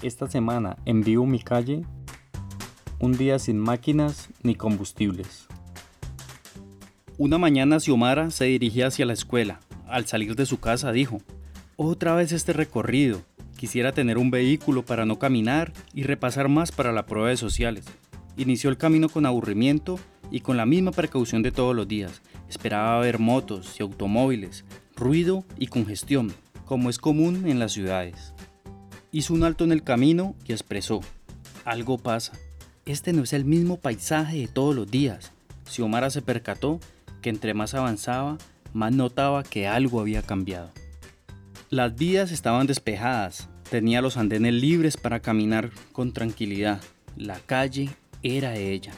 Esta semana en Vivo Mi Calle, un día sin máquinas ni combustibles. Una mañana Xiomara se dirigía hacia la escuela. Al salir de su casa dijo, otra vez este recorrido. Quisiera tener un vehículo para no caminar y repasar más para la prueba de sociales. Inició el camino con aburrimiento y con la misma precaución de todos los días. Esperaba ver motos y automóviles, ruido y congestión, como es común en las ciudades. Hizo un alto en el camino y expresó, algo pasa. Este no es el mismo paisaje de todos los días. Xiomara se percató que entre más avanzaba, más notaba que algo había cambiado. Las vías estaban despejadas, tenía los andenes libres para caminar con tranquilidad. La calle era ella.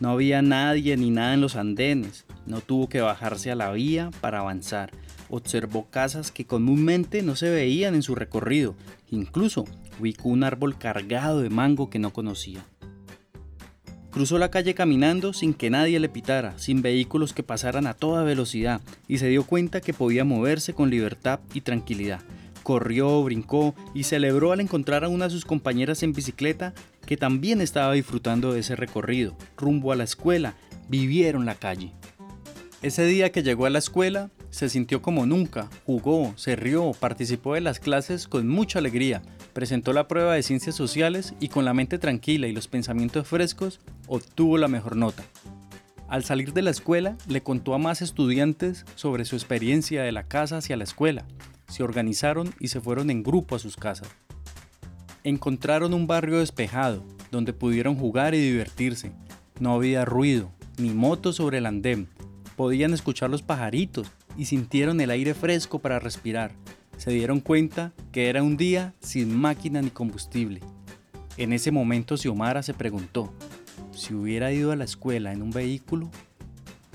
No había nadie ni nada en los andenes. No tuvo que bajarse a la vía para avanzar observó casas que comúnmente no se veían en su recorrido, incluso ubicó un árbol cargado de mango que no conocía. Cruzó la calle caminando sin que nadie le pitara, sin vehículos que pasaran a toda velocidad, y se dio cuenta que podía moverse con libertad y tranquilidad. Corrió, brincó y celebró al encontrar a una de sus compañeras en bicicleta que también estaba disfrutando de ese recorrido. Rumbo a la escuela, vivieron la calle. Ese día que llegó a la escuela, se sintió como nunca, jugó, se rió, participó de las clases con mucha alegría, presentó la prueba de ciencias sociales y con la mente tranquila y los pensamientos frescos obtuvo la mejor nota. Al salir de la escuela, le contó a más estudiantes sobre su experiencia de la casa hacia la escuela. Se organizaron y se fueron en grupo a sus casas. Encontraron un barrio despejado, donde pudieron jugar y divertirse. No había ruido, ni motos sobre el andén. Podían escuchar los pajaritos y sintieron el aire fresco para respirar. Se dieron cuenta que era un día sin máquina ni combustible. En ese momento Xiomara se preguntó, si hubiera ido a la escuela en un vehículo,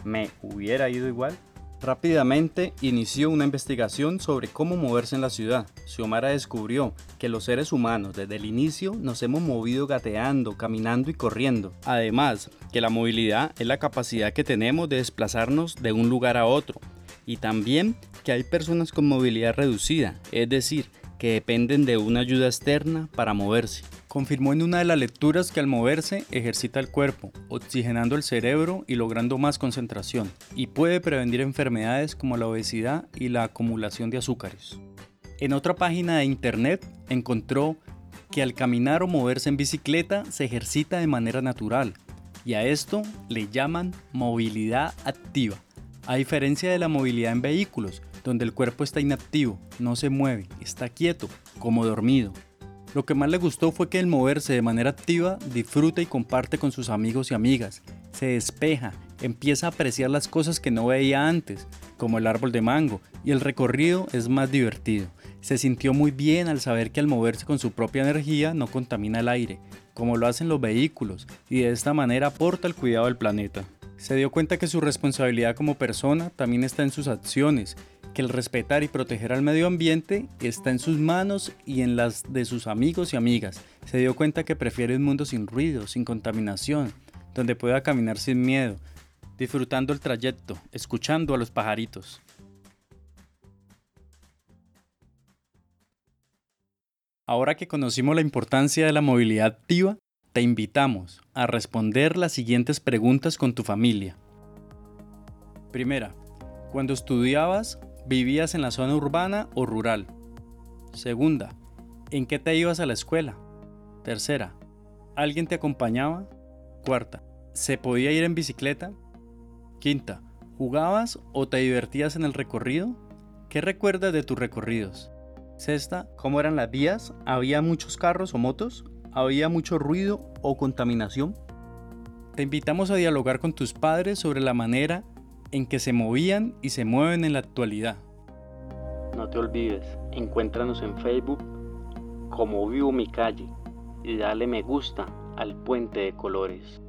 ¿me hubiera ido igual? Rápidamente inició una investigación sobre cómo moverse en la ciudad. Xiomara descubrió que los seres humanos desde el inicio nos hemos movido gateando, caminando y corriendo. Además, que la movilidad es la capacidad que tenemos de desplazarnos de un lugar a otro, y también que hay personas con movilidad reducida, es decir, que dependen de una ayuda externa para moverse. Confirmó en una de las lecturas que al moverse ejercita el cuerpo, oxigenando el cerebro y logrando más concentración, y puede prevenir enfermedades como la obesidad y la acumulación de azúcares. En otra página de internet encontró que al caminar o moverse en bicicleta se ejercita de manera natural, y a esto le llaman movilidad activa. A diferencia de la movilidad en vehículos, donde el cuerpo está inactivo, no se mueve, está quieto, como dormido. Lo que más le gustó fue que el moverse de manera activa disfruta y comparte con sus amigos y amigas, se despeja, empieza a apreciar las cosas que no veía antes, como el árbol de mango, y el recorrido es más divertido. Se sintió muy bien al saber que al moverse con su propia energía no contamina el aire, como lo hacen los vehículos, y de esta manera aporta al cuidado del planeta. Se dio cuenta que su responsabilidad como persona también está en sus acciones, que el respetar y proteger al medio ambiente está en sus manos y en las de sus amigos y amigas. Se dio cuenta que prefiere un mundo sin ruido, sin contaminación, donde pueda caminar sin miedo, disfrutando el trayecto, escuchando a los pajaritos. Ahora que conocimos la importancia de la movilidad activa, te invitamos a responder las siguientes preguntas con tu familia. Primera, cuando estudiabas, ¿vivías en la zona urbana o rural? Segunda, ¿en qué te ibas a la escuela? Tercera, ¿alguien te acompañaba? Cuarta, ¿se podía ir en bicicleta? Quinta, ¿jugabas o te divertías en el recorrido? ¿Qué recuerdas de tus recorridos? Sexta, ¿cómo eran las vías? ¿Había muchos carros o motos? ¿Había mucho ruido o contaminación? Te invitamos a dialogar con tus padres sobre la manera en que se movían y se mueven en la actualidad. No te olvides, encuéntranos en Facebook como Vivo Mi Calle y dale me gusta al puente de colores.